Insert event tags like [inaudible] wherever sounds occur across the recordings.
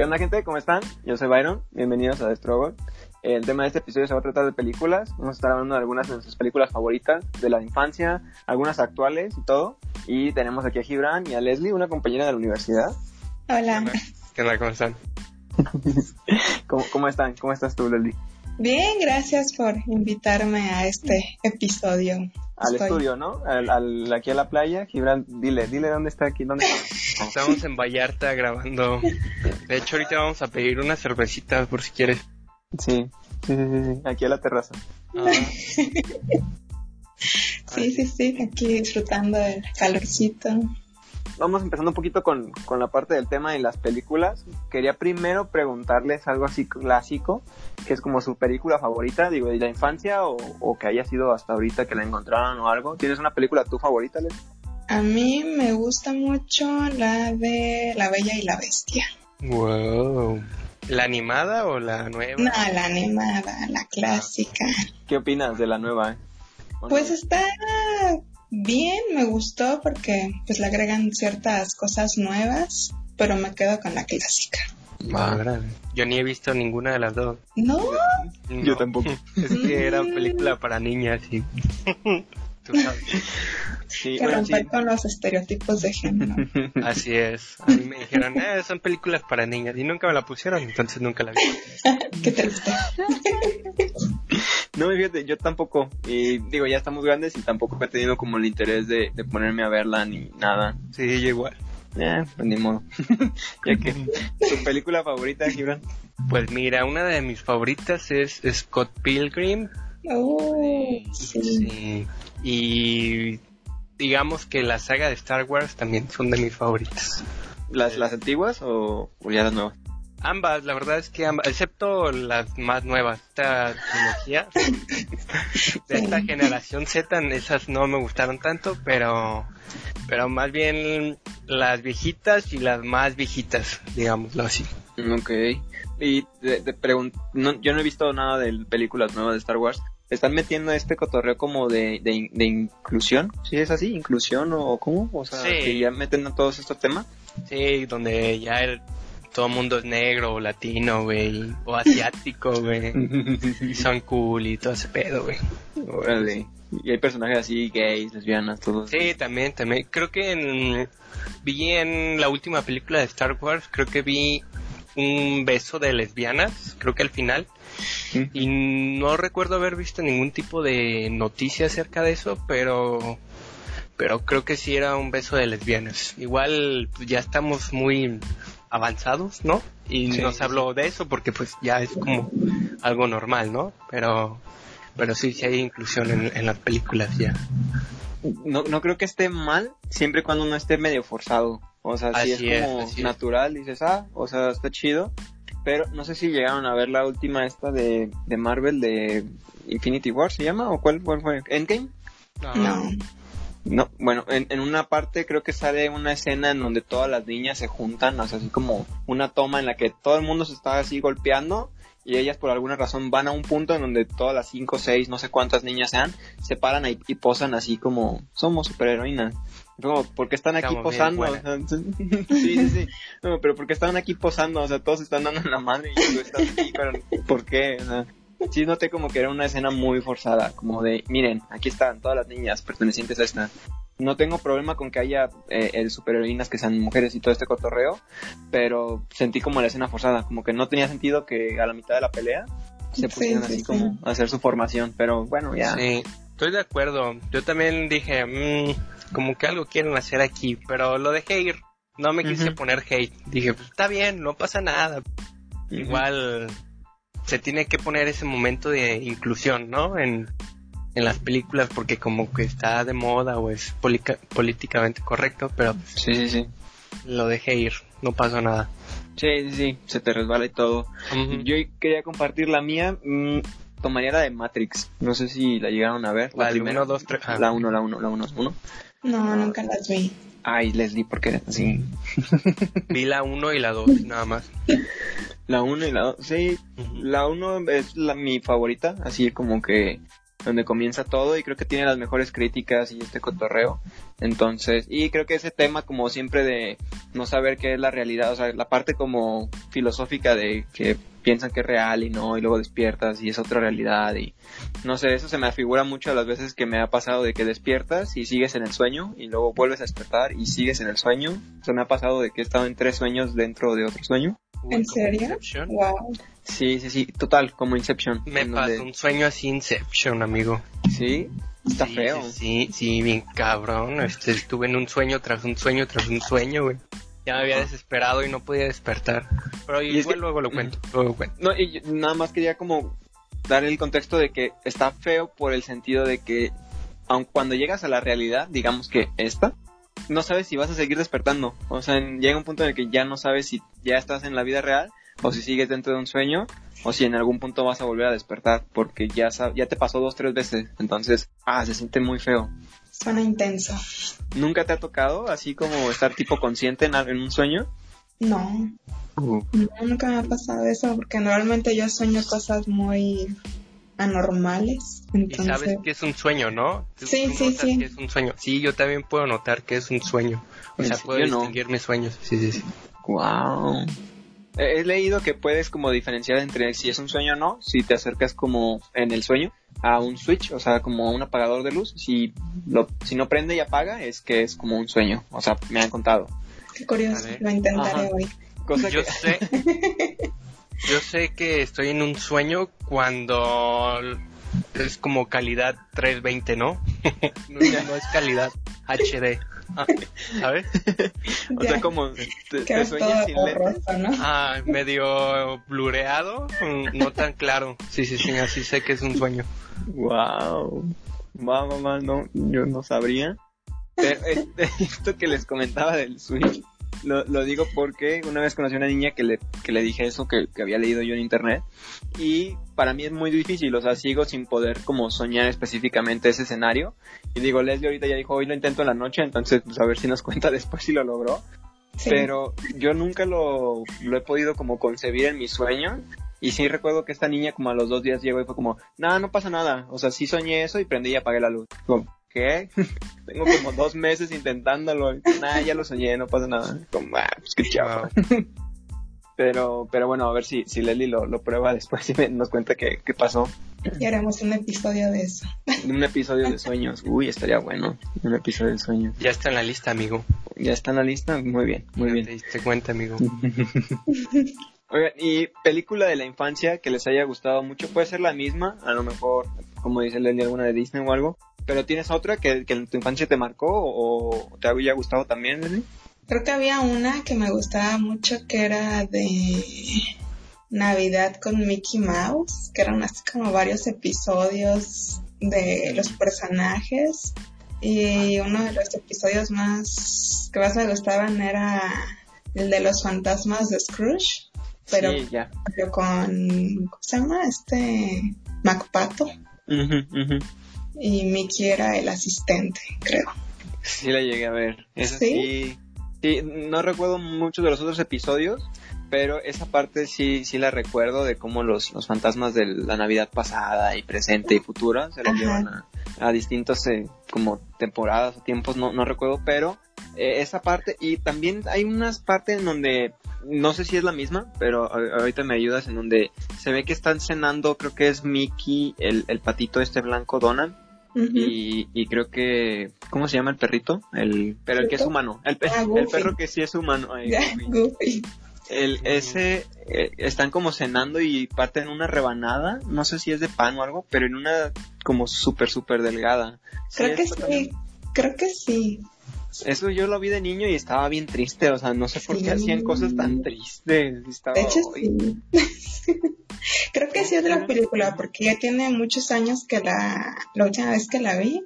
¿Qué onda gente? ¿Cómo están? Yo soy Byron, bienvenidos a The Struggle. El tema de este episodio se va a tratar de películas. Vamos a estar hablando de algunas de nuestras películas favoritas de la infancia, algunas actuales y todo. Y tenemos aquí a Gibran y a Leslie, una compañera de la universidad. Hola. ¿Qué onda? ¿Cómo están? [laughs] ¿Cómo, cómo están? ¿Cómo estás tú, Leslie? Bien, gracias por invitarme a este episodio. Al Estoy- estudio, ¿no? Al, al- aquí a la playa. Gibran, dile, dile dónde está aquí, dónde está. [laughs] Estamos en Vallarta grabando. De hecho, ahorita vamos a pedir unas cervecitas por si quieres. Sí, sí, sí, sí, sí, aquí a la terraza. Ah, [laughs] Sí, sí, sí, aquí disfrutando del calorcito. Vamos empezando un poquito con, con la parte del tema de las películas. Quería primero preguntarles algo así clásico, que es como su película favorita, digo, de la infancia o, o que haya sido hasta ahorita que la encontraron o algo. ¿Tienes una película tu favorita, Les? A mí me gusta mucho la de La Bella y la Bestia. wow. ¿La animada o la nueva? No, la animada, la clásica. ¿Qué opinas de la nueva? eh? Pues está bien, me gustó porque pues le agregan ciertas cosas nuevas, pero me quedo con la clásica. Ah, órale. Yo ni he visto ninguna de las dos. No, No. Yo tampoco. [laughs] Es que era película para niñas y... [laughs] Tú sabes. Sí, que bueno, sí. romper con los estereotipos de género. [laughs] Así es. A mí me dijeron, eh, son películas para niñas y nunca me la pusieron, entonces nunca la vi. Qué triste. No, fíjate, yo tampoco. Y digo, ya estamos grandes y tampoco he tenido como el interés de, de ponerme a verla ni nada. Sí, yo igual. Eh, pues ni modo. [laughs] ya que, [laughs] ¿tu película favorita, Gibran? Pues mira, una de mis favoritas es Scott Pilgrim. Uy, sí. Sí. Y digamos que la saga de Star Wars también son de mis favoritas. ¿Las, las antiguas o, o ya las nuevas? Ambas, la verdad es que ambas, excepto las más nuevas, esta trilogía de esta generación Z, esas no me gustaron tanto, pero pero más bien las viejitas y las más viejitas, digámoslo así. Ok. Y te, te no, yo no he visto nada de películas nuevas de Star Wars. ¿Están metiendo este cotorreo como de, de, in- de inclusión? ¿Sí es así? ¿Inclusión o cómo? O sea, Sí. que ya meten a todos estos temas. Sí, donde ya el- todo el mundo es negro o latino, güey, o asiático, güey. Y [laughs] son cool y todo ese pedo, güey. Órale. Y hay personajes así, gays, lesbianas, todos. Sí, también, también. Creo que en, vi en la última película de Star Wars, creo que vi un beso de lesbianas, creo que al final. Y no recuerdo haber visto ningún tipo de noticia acerca de eso, pero pero creo que sí era un beso de lesbianas. Igual pues, ya estamos muy avanzados, ¿no? Y Sí, no se habló de eso porque pues ya es como algo normal, ¿no? Pero pero sí, sí hay inclusión en, en las películas ya. No, no creo que esté mal, siempre y cuando no esté medio forzado. O sea, si Así es es, como así es. natural, dices, ah, o sea, está chido. Pero no sé si llegaron a ver la última esta de, de Marvel de Infinity War, ¿se llama? ¿O cuál, cuál fue? ¿Endgame? No. No, bueno, en, en una parte creo que sale una escena en donde todas las niñas se juntan, o sea, así como una toma en la que todo el mundo se está así golpeando y ellas por alguna razón van a un punto en donde todas las cinco, seis, no sé cuántas niñas sean, se paran ahí y posan así como somos superheroínas. Como, porque están aquí Estamos posando? O sea, [laughs] sí, sí, sí. No, pero porque están aquí posando, o sea, todos están dando en la madre y tú estás aquí, pero ¿por qué? O sea, sí noté como que era una escena muy forzada, como de, miren, aquí están todas las niñas pertenecientes a esta. No tengo problema con que haya eh, el superheroínas que sean mujeres y todo este cotorreo, pero sentí como la escena forzada, como que no tenía sentido que a la mitad de la pelea se Sí, pusieran sí, así sí. como a hacer su formación, pero bueno, ya. Sí, estoy de acuerdo. Yo también dije, "Mm, como que algo quieren hacer aquí, pero lo dejé ir. No me quise Ujú. poner hate. Dije, pues está bien, no pasa nada. Igual se tiene que poner ese momento de inclusión, ¿no? En, en las películas porque como que está de moda o es políticamente correcto, pero Sí, sí, sí. lo dejé ir, no pasó nada. Sí, sí, sí, se te resbala y todo. Yo quería compartir la mía. mm, tomaría la de Matrix. No sé si la llegaron a ver. La primera. uno, dos, tres. Ah. La 1, la 1, la 1, 1. No, nunca las vi. Ay, Leslie, ¿por qué eres así? [laughs] Vi la 1 y la 2 nada más. [laughs] La 1 y la 2. Sí, la 1 es la, mi favorita. Así como que donde comienza todo y creo que tiene las mejores críticas y este cotorreo. Entonces, y creo que ese tema como siempre de no saber qué es la realidad, o sea, la parte como filosófica de que piensan que es real y no, y luego despiertas y es otra realidad y no sé, eso se me afigura mucho a las veces que me ha pasado de que despiertas y sigues en el sueño y luego vuelves a despertar y sigues en el sueño. Se me ha pasado de que he estado en tres sueños dentro de otro sueño. ¿En serio? Wow. Sí, sí, sí, total, como Inception. Me pasó un sueño así Inception, amigo. Sí, está feo. Sí, sí, bien cabrón. Este, estuve en un sueño tras un sueño tras un sueño, güey. Ya me había desesperado y no podía despertar. Pero y luego lo cuento, luego cuento. No, y nada más quería como dar el contexto de que está feo por el sentido de que aun cuando llegas a la realidad, digamos que esta, no sabes si vas a seguir despertando. O sea, llega un punto en el que ya no sabes si ya estás en la vida real o si sigues dentro de un sueño o si en algún punto vas a volver a despertar porque ya, ya te pasó dos, tres veces. Entonces, ah, se siente muy feo. Suena intenso. ¿Nunca te ha tocado así como estar tipo consciente en, en un sueño? No. Uh. no. Nunca me ha pasado eso porque normalmente yo sueño cosas muy anormales. Entonces... Y sabes que es un sueño, ¿no? Sí, sí, sí. Que es un sueño. Sí, yo también puedo notar que es un sueño. O sea, puedo distinguir mis sueños. Sí, sí, sí. Wow. He leído que puedes como diferenciar entre si es un sueño o no, si te acercas como en el sueño a un switch, o sea, como a un apagador de luz. Si, lo, si no prende y apaga, es que es como un sueño. O sea, me han contado. Qué curioso, lo intentaré hoy. yo sé. [laughs] Yo sé que estoy en un sueño cuando es como calidad 320, ¿no? [laughs] no ya no es calidad HD. Ah, ¿Sabes? o sea, como te, sueñas sin ¿no? Ah, medio blureado, mm, no tan claro. Sí, sí, sí, así sé que es un sueño. Wow. Wow, mamá, no, yo no sabría. Pero este, [laughs] esto que les comentaba del Switch, lo, lo, digo porque una vez conocí a una niña que le, que le dije eso que, que, había leído yo en internet y para mí es muy difícil, o sea, sigo sin poder como soñar específicamente ese escenario y digo, Leslie ahorita ya dijo, hoy lo intento en la noche, entonces pues a ver si nos cuenta [laughs] después si lo logró. Pero yo nunca lo, lo he podido como concebir en mi sueño y sí recuerdo que esta niña como a los dos días llegó y fue como, nada, no pasa nada. O sea, sí soñé eso y prendí y apagué la luz. Como, ¿qué? Tengo como dos meses intentándolo. Nada, ya lo soñé, no pasa nada. Como, ah, pues qué chavo. [laughs] pero, pero bueno, a ver si, si Leslie lo, lo prueba después y nos cuenta qué, qué pasó. Y haremos un episodio de eso. Un episodio de sueños. Uy, estaría bueno. Un episodio de sueños. Ya está en la lista, amigo. Ya está en la lista. Muy bien, muy bien. Te diste cuenta, amigo. [laughs] Oigan, y película de la infancia que les haya gustado mucho, puede ser la misma, a lo mejor, como dice Leslie, alguna de Disney o algo, pero ¿tienes otra que, que en tu infancia te marcó o te había gustado también, Leslie? Creo que había una que me gustaba mucho que era de Navidad con Mickey Mouse, que eran así como varios episodios de los personajes y uno de los episodios más que más me gustaban era el de los fantasmas de Scrooge pero, con, ¿cómo se llama? Este MacPato. Y Mickey era el asistente, creo. Sí, la llegué a ver. ¿Sí? sí. no recuerdo mucho de los otros episodios, pero esa parte sí, sí la recuerdo de cómo los, los fantasmas de la Navidad pasada y presente y futura se los llevan a, a distintos eh, como temporadas o tiempos, no, no recuerdo, pero eh, esa parte y también hay unas partes en donde no sé si es la misma, pero ahorita me ayudas en donde se ve que están cenando, creo que es Mickey, el, el patito este blanco Donald. Y, y, creo que ¿cómo se llama el perrito? El pero el que es humano, el, ah, el perro que sí es humano. El, ese eh, están como cenando y parten una rebanada, no sé si es de pan o algo, pero en una como súper súper delgada. Creo que sí, creo que sí. Eso yo lo vi de niño y estaba bien triste, o sea, no sé por qué hacían cosas tan tristes. De hecho, sí. [laughs] Creo que sí es de la película, porque ya tiene muchos años que la, la última vez que la vi,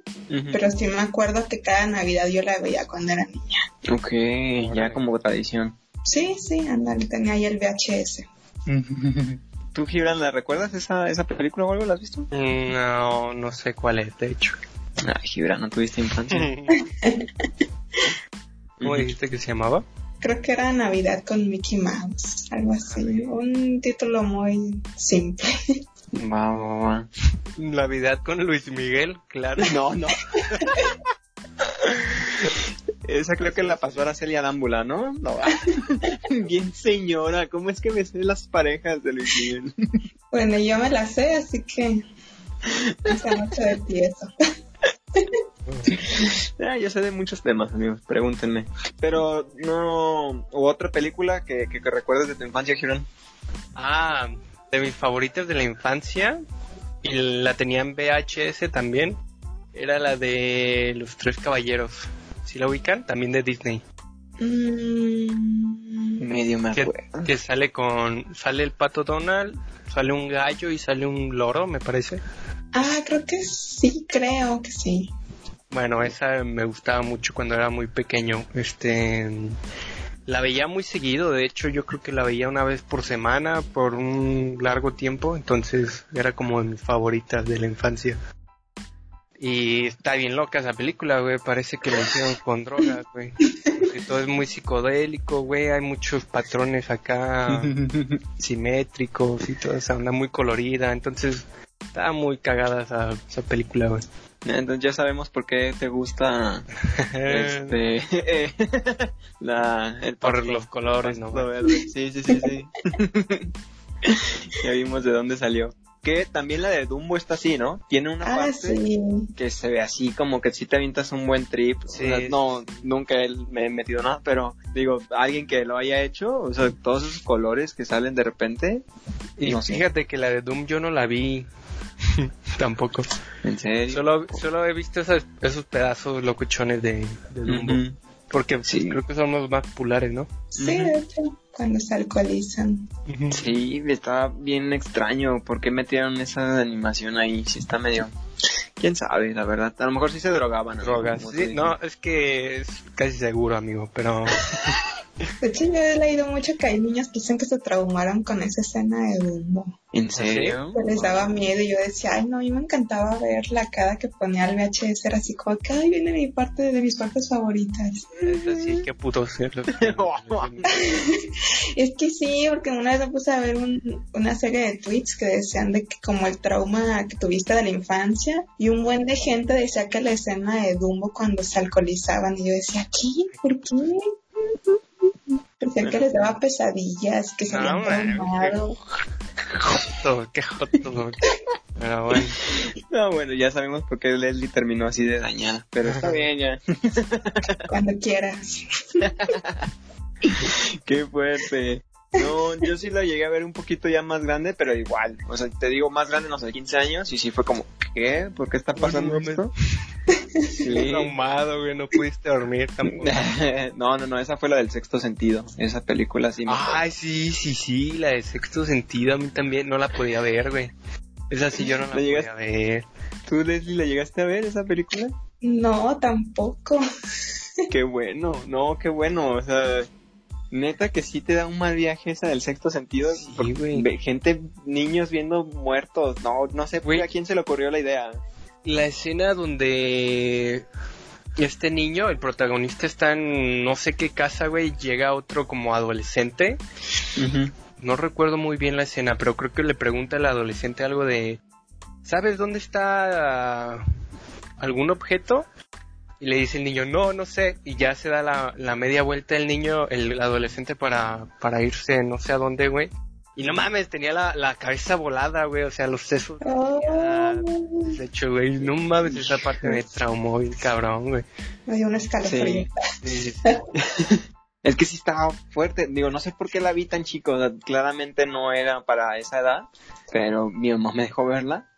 pero sí me acuerdo que cada Navidad yo la veía cuando era niña. Ok, ya como tradición. Sí, sí, andale, tenía ahí el VHS. [laughs] ¿Tú, Gibran, la recuerdas esa, esa película o algo? ¿La has visto? No, no sé cuál es, de hecho. Ay, Gibran, ¿no tuviste infancia? [laughs] ¿Cómo dijiste que se llamaba? Creo que era Navidad con Mickey Mouse, algo así. Un título muy simple. [laughs] Va. Navidad con Luis Miguel, claro. [laughs] No, no. Esa creo que la pasó Araceli Adámbula, ¿no? No. [laughs] Bien señora, ¿cómo es que me sé las parejas de Luis Miguel? Bueno, yo me la sé, así que no sé mucho de eso. [laughs] Ah, yo sé de muchos temas, amigos, pregúntenme. Pero no... ¿O otra película que, que, que recuerdes de tu infancia, Giron? Ah, de mis favoritas de la infancia, y la tenía en VHS también, era la de Los Tres Caballeros. ¿Sí la ubican? También de Disney. Mm, Medio me Que, acuerdo. que sale con... Sale el pato Donald, sale un gallo y sale un loro, me parece. ah, creo que sí, creo que sí. Bueno, esa me gustaba mucho cuando era muy pequeño. Este, la veía muy seguido, de hecho yo creo que la veía una vez por semana por un largo tiempo, entonces era como de mis favoritas de la infancia. Y está bien loca esa película, güey, parece que la hicieron con drogas, güey. Todo es muy psicodélico, güey, hay muchos patrones acá [laughs] simétricos y toda esa onda muy colorida, entonces está muy cagada esa, esa película, güey. Entonces ya sabemos por qué te gusta [laughs] este eh, [laughs] la el Por pasto- los colores, ¿no? Sí, sí, sí, sí. [laughs] ya vimos de dónde salió. Que también la de Dumbo está así, ¿no? Tiene una Ah, parte sí. que se ve así como que si te avientas un buen trip. O Sí, sea, sí, no, nunca me he metido nada, pero digo, alguien que lo haya hecho, o sea, todos esos colores que salen de repente. Y no sé. fíjate que la de Doom yo no la vi [laughs] tampoco. En serio. Solo, solo he visto esos, esos pedazos locuchones de, de Dumbo. Porque Sí. creo que son los más populares, ¿no? Sí, de hecho, cuando se alcoholizan. Sí, está bien extraño. ¿Por qué metieron esa animación ahí? Sí, está medio. Quién sabe, la verdad. A lo mejor sí se drogaban. ¿no? Drogas. Sí, no, es que es casi seguro, amigo, pero [laughs] De hecho, yo he leído mucho que hay niños que dicen que se traumaron con esa escena de Dumbo. ¿En serio? Que les daba miedo y yo decía, ay no, a mí me encantaba verla cada que ponía el VHS, era así como que, ay, viene mi parte de mis partes favoritas. es así, qué puto ser. [laughs] [laughs] Es que sí, porque una vez me puse a ver un- una serie de tweets que decían de que como el trauma que tuviste de la infancia y un buen de gente decía que la escena de Dumbo cuando se alcoholizaban y yo decía, ¿qué? ¿Por qué? Decían que les daba pesadillas, que se habían No, man, traumado. Joto, qué joto. Pero bueno, No, bueno, ya sabemos por qué Leslie terminó así de dañada. Pero está bien ya. Cuando quieras. Qué fuerte. No, yo sí la llegué a ver un poquito ya más grande, pero igual. O sea, te digo más grande, no sé, 15 años. Y sí fue como, ¿qué? ¿Por qué está pasando esto? [laughs] Traumado, güey, no pudiste dormir tampoco. [laughs] no, no, no, esa fue la del sexto sentido. Esa película sí me Ay, sí, sí, sí, la de sexto sentido a mí también no la podía ver, güey. Esa sí yo no la ¿La llegaste? podía ver. ¿Tú, Leslie, la llegaste a ver esa película? No, tampoco. Qué bueno, no, qué bueno, o sea, neta que sí te da un mal viaje esa del sexto sentido. Sí, güey. gente, niños viendo muertos, no, no sé Güey. a quién se le ocurrió la idea. La escena donde este niño, el protagonista, está en no sé qué casa, güey, llega otro como adolescente. No recuerdo muy bien la escena, pero creo que le pregunta al adolescente algo de, ¿sabes dónde está algún objeto? Y le dice el niño, no, no sé. Y ya se da la, la media vuelta el niño, el adolescente, para, para irse no sé a dónde, güey. Y no mames, tenía la, la cabeza volada, güey, o sea, los sesos. Oh, De hecho, güey, no mames, esa parte me traumó bien cabrón, güey. me dio un escalofrío. Sí. [laughs] Es que sí estaba fuerte. Digo, no sé por qué la vi tan chico. o sea, claramente no era para esa edad. Pero mi mamá me dejó verla.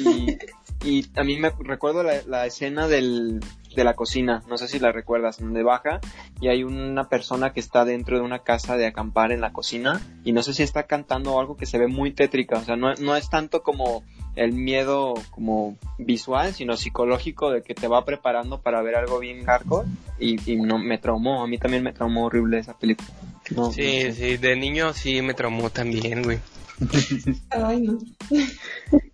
Y, y a mí me recuerdo la, la escena del, de la cocina. No sé si la recuerdas. Donde baja y hay una persona que está dentro de una casa de acampar en la cocina. Y no sé si está cantando algo que se ve muy tétrica. O sea, no, no es tanto como el miedo como visual, sino psicológico de que te va preparando para ver algo bien hardcore y, y no me traumó, a mí también me traumó horrible esa película. No, Sí, sí, de niño sí me traumó también, güey. Ay, no.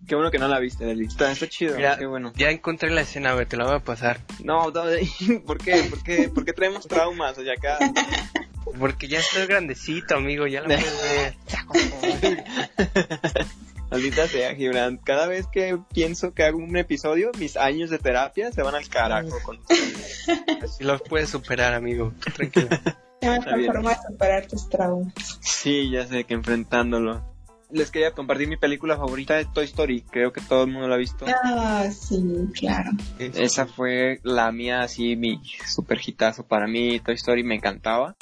Qué bueno que no la viste, Deli. Está, está chido, Mira, qué bueno. Ya encontré la escena, güey, te la voy a pasar. No, no, [laughs] ¿por qué? ¿Por qué? ¿Por qué traemos traumas allá acá? Porque ya estoy grandecito, amigo, ya la puedes [laughs] ver. Maldita sea, Gibran. Cada vez que pienso que hago un episodio, mis años de terapia se van al carajo con. [laughs] Así los puedes superar, amigo. Tranquilo. Ya me forma de superar tus traumas. Sí, ya sé que enfrentándolo. Les quería compartir mi película favorita de Toy Story. Creo que todo el mundo la ha visto. Ah, sí, claro. Esa fue la mía, así, mi super hitazo para mí. Toy Story me encantaba.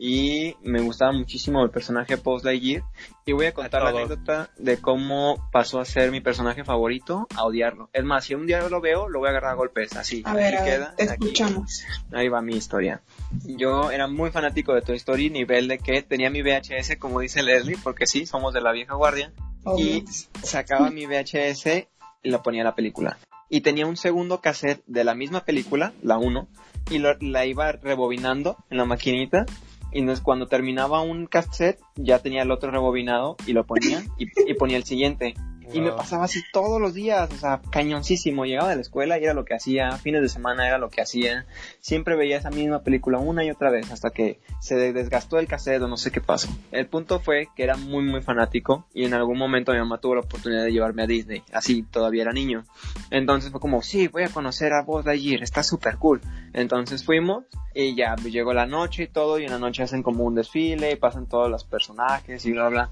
Y me gustaba muchísimo el personaje Post Lightyear. Y voy a contar la anécdota de cómo pasó a ser mi personaje favorito a odiarlo. Es más, si un día lo veo, lo voy a agarrar a golpes, así. A ver, a ver, queda, te aquí. escuchamos. Ahí va mi historia. Yo era muy fanático de Toy Story, nivel de que tenía mi VHS, como dice Leslie, porque sí, somos de la vieja guardia. Obvio. Y sacaba mi VHS y la ponía la película. Y tenía un segundo cassette de la misma película, la 1, y lo- la iba rebobinando en la maquinita. Y entonces cuando terminaba un cassette, ya tenía el otro rebobinado y lo ponía y, y ponía el siguiente. Y me pasaba así todos los días, o sea, cañoncísimo. Llegaba de la escuela y era lo que hacía, fines de semana era lo que hacía. Siempre veía esa misma película una y otra vez hasta que se desgastó el cassette o no sé qué pasó. El punto fue que era muy muy fanático y en algún momento mi mamá tuvo la oportunidad de llevarme a Disney, así todavía era niño. Entonces fue como, sí, voy a conocer a Buzz Lightyear, está súper cool. Entonces fuimos y ya llegó la noche y todo y en la noche hacen como un desfile y pasan todos los personajes y bla bla.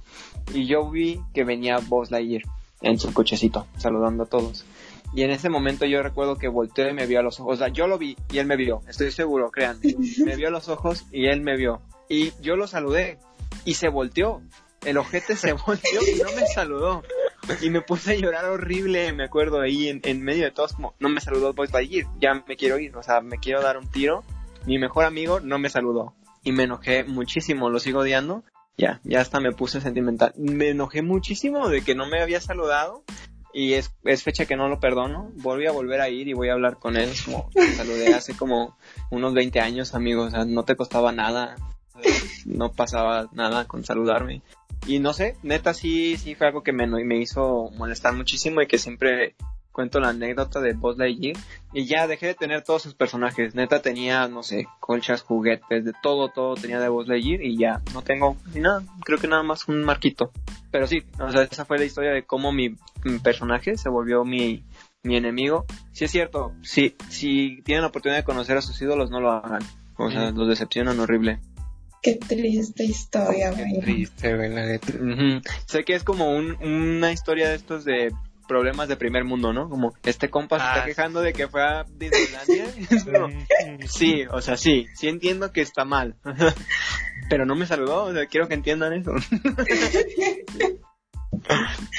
Y yo vi que venía Buzz Lightyear en su cochecito, saludando a todos. Y en ese momento yo recuerdo que volteó y me vio a los ojos. O sea, yo lo vi y él me vio, estoy seguro, créanme. Me vio a los ojos y él me vio. Y yo lo saludé y se volteó. El ojete se [laughs] volteó y no me saludó. Y me puse a llorar horrible, me acuerdo, ahí en, medio de todos, como, no me saludó Buzz Lightyear, ya me quiero ir, o sea, me quiero dar un tiro. Mi mejor amigo no me saludó. Y me enojé muchísimo, lo sigo odiando. Ya, ya hasta me puse sentimental. Me enojé muchísimo de que no me había saludado. Y es, es fecha que no lo perdono. Volví a volver a ir y voy a hablar con él. Saludé hace como unos 20 años, amigo. O sea, no te costaba nada. No pasaba nada con saludarme. Y no sé, neta sí, sí fue algo que me, me hizo molestar muchísimo y que siempre cuento la anécdota de Buzz Lightyear y ya dejé de tener todos sus personajes. Neta tenía, no sé, colchas, juguetes, de todo, todo tenía de Buzz Lightyear y ya no tengo ni nada. Creo que nada más un marquito. Pero sí, o sea, esa fue la historia de cómo mi, mi personaje se volvió mi, mi enemigo. Sí es cierto, sí, si tienen la oportunidad de conocer a sus ídolos, no lo hagan. O sea, los decepcionan horrible. Qué triste historia, Qué güey. triste, güey, la neta. Sé que es como un- una historia de estos de problemas de primer mundo, ¿no? Como este compa se Ah, está sí. quejando de que fue a Disneylandia. [laughs] [laughs] Como, sí, o sea, sí, sí entiendo que está mal. [laughs] Pero no me saludó, o sea, quiero que entiendan eso.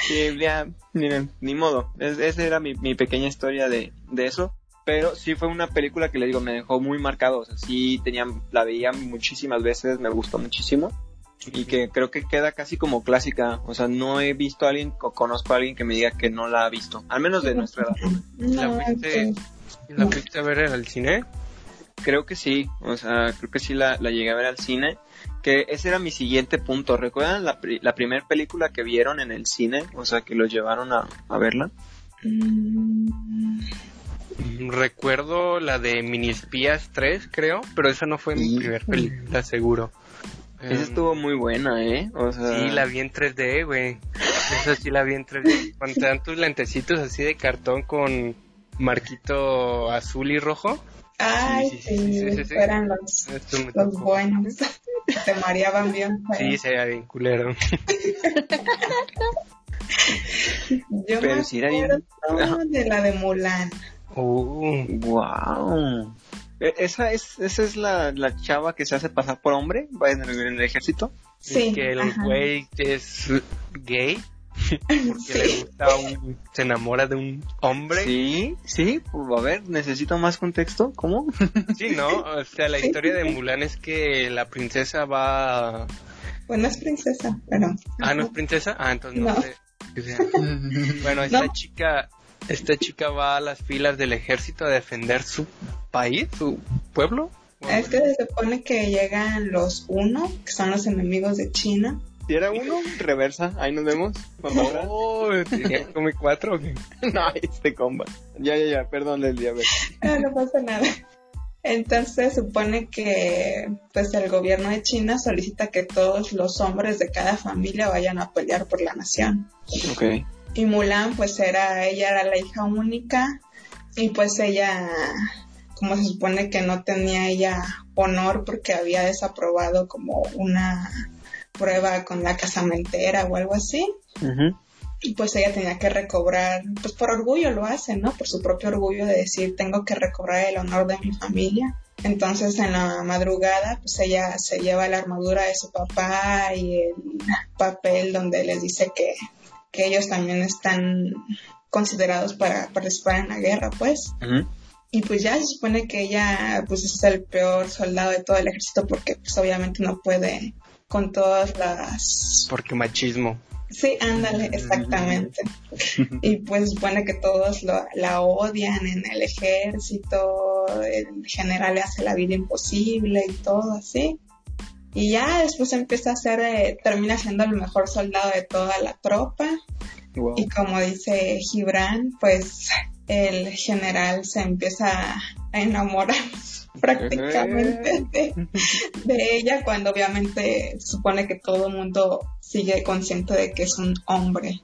sí, ya, miren, ni modo. Es- esa era mi, mi pequeña historia de, de eso. Pero sí fue una película que le digo, me dejó muy marcado. O sea, sí tenía, la veía muchísimas veces, me gustó muchísimo y que creo que queda casi como clásica. O sea, no he visto a alguien o conozco a alguien que me diga que no la ha visto, al menos de nuestra edad. ¿La fuiste, pues, ¿La fuiste a ver al cine? Creo que sí, o sea, creo que sí la, la llegué a ver al cine. Que ese era mi siguiente punto. ¿Recuerdan la, pri- la primera película que vieron en el cine? O sea, que los llevaron a, a verla. mm, Recuerdo la de Mini Espías 3, creo, pero esa no fue mi Sí. primer película, seguro. Esa Em, estuvo muy buena, ¿eh? O sea, Sí, la vi en 3D, güey. Esa sí la vi en 3D. Cuando te dan tus lentecitos así de cartón con marquito azul y rojo. Ay, Sí, sí, sí, sí, sí, sí, sí. eran los, los buenos. Te mareaban bien. feo. Sí, se veía bien culero. [laughs] Yo Pero me sí era bien- acuerdo de la de Mulan. Uh, wow. E, Esa es, esa es la, la chava que se hace pasar por hombre va en el, en el ejército. Sí, que el güey es gay. Porque le gusta un... Se enamora de un hombre. Sí, sí, pues, a ver, necesito más contexto. ¿Cómo? Sí, ¿no? O sea, la Sí. historia de Mulan es que la princesa va... Bueno, es princesa, pero. Ah, ¿no es princesa? Ah, entonces no, No. sé. sea. [laughs] Bueno, esta No. chica... Esta chica va a las filas del ejército a defender su país, su pueblo. Es que se supone que llegan los uno, que son los enemigos de China. Si era uno, reversa, ahí nos vemos. Oh, ¿tenía [laughs] come cuatro no, este comba. Ya, ya, ya, perdón, Leslie, a ver. No pasa nada. Entonces supone que pues el gobierno de China solicita que todos los hombres de cada familia vayan a pelear por la nación. Ok. Y Mulan pues era, ella era la hija única y pues ella, como se supone que no tenía ella honor porque había desaprobado como una prueba con la casamentera o algo así. Y pues ella tenía que recobrar, pues por orgullo lo hace, ¿no? Por su propio orgullo de decir, tengo que recobrar el honor de mi familia. Entonces en la madrugada, pues ella se lleva la armadura de su papá y el papel donde les dice que, que ellos también están considerados para participar en la guerra, pues. Y pues ya se supone que ella pues es el peor soldado de todo el ejército porque pues obviamente no puede con todas las... Porque machismo. Sí, ándale, exactamente. [laughs] y pues supone que todos la odian en el ejército, el general le hace la vida imposible y todo así. Y ya después empieza a ser, eh, termina siendo el mejor soldado de toda la tropa. Y como dice Gibran, pues el general se empieza a enamorar [laughs] prácticamente de, ella cuando obviamente supone que todo el mundo sigue consciente de que es un hombre.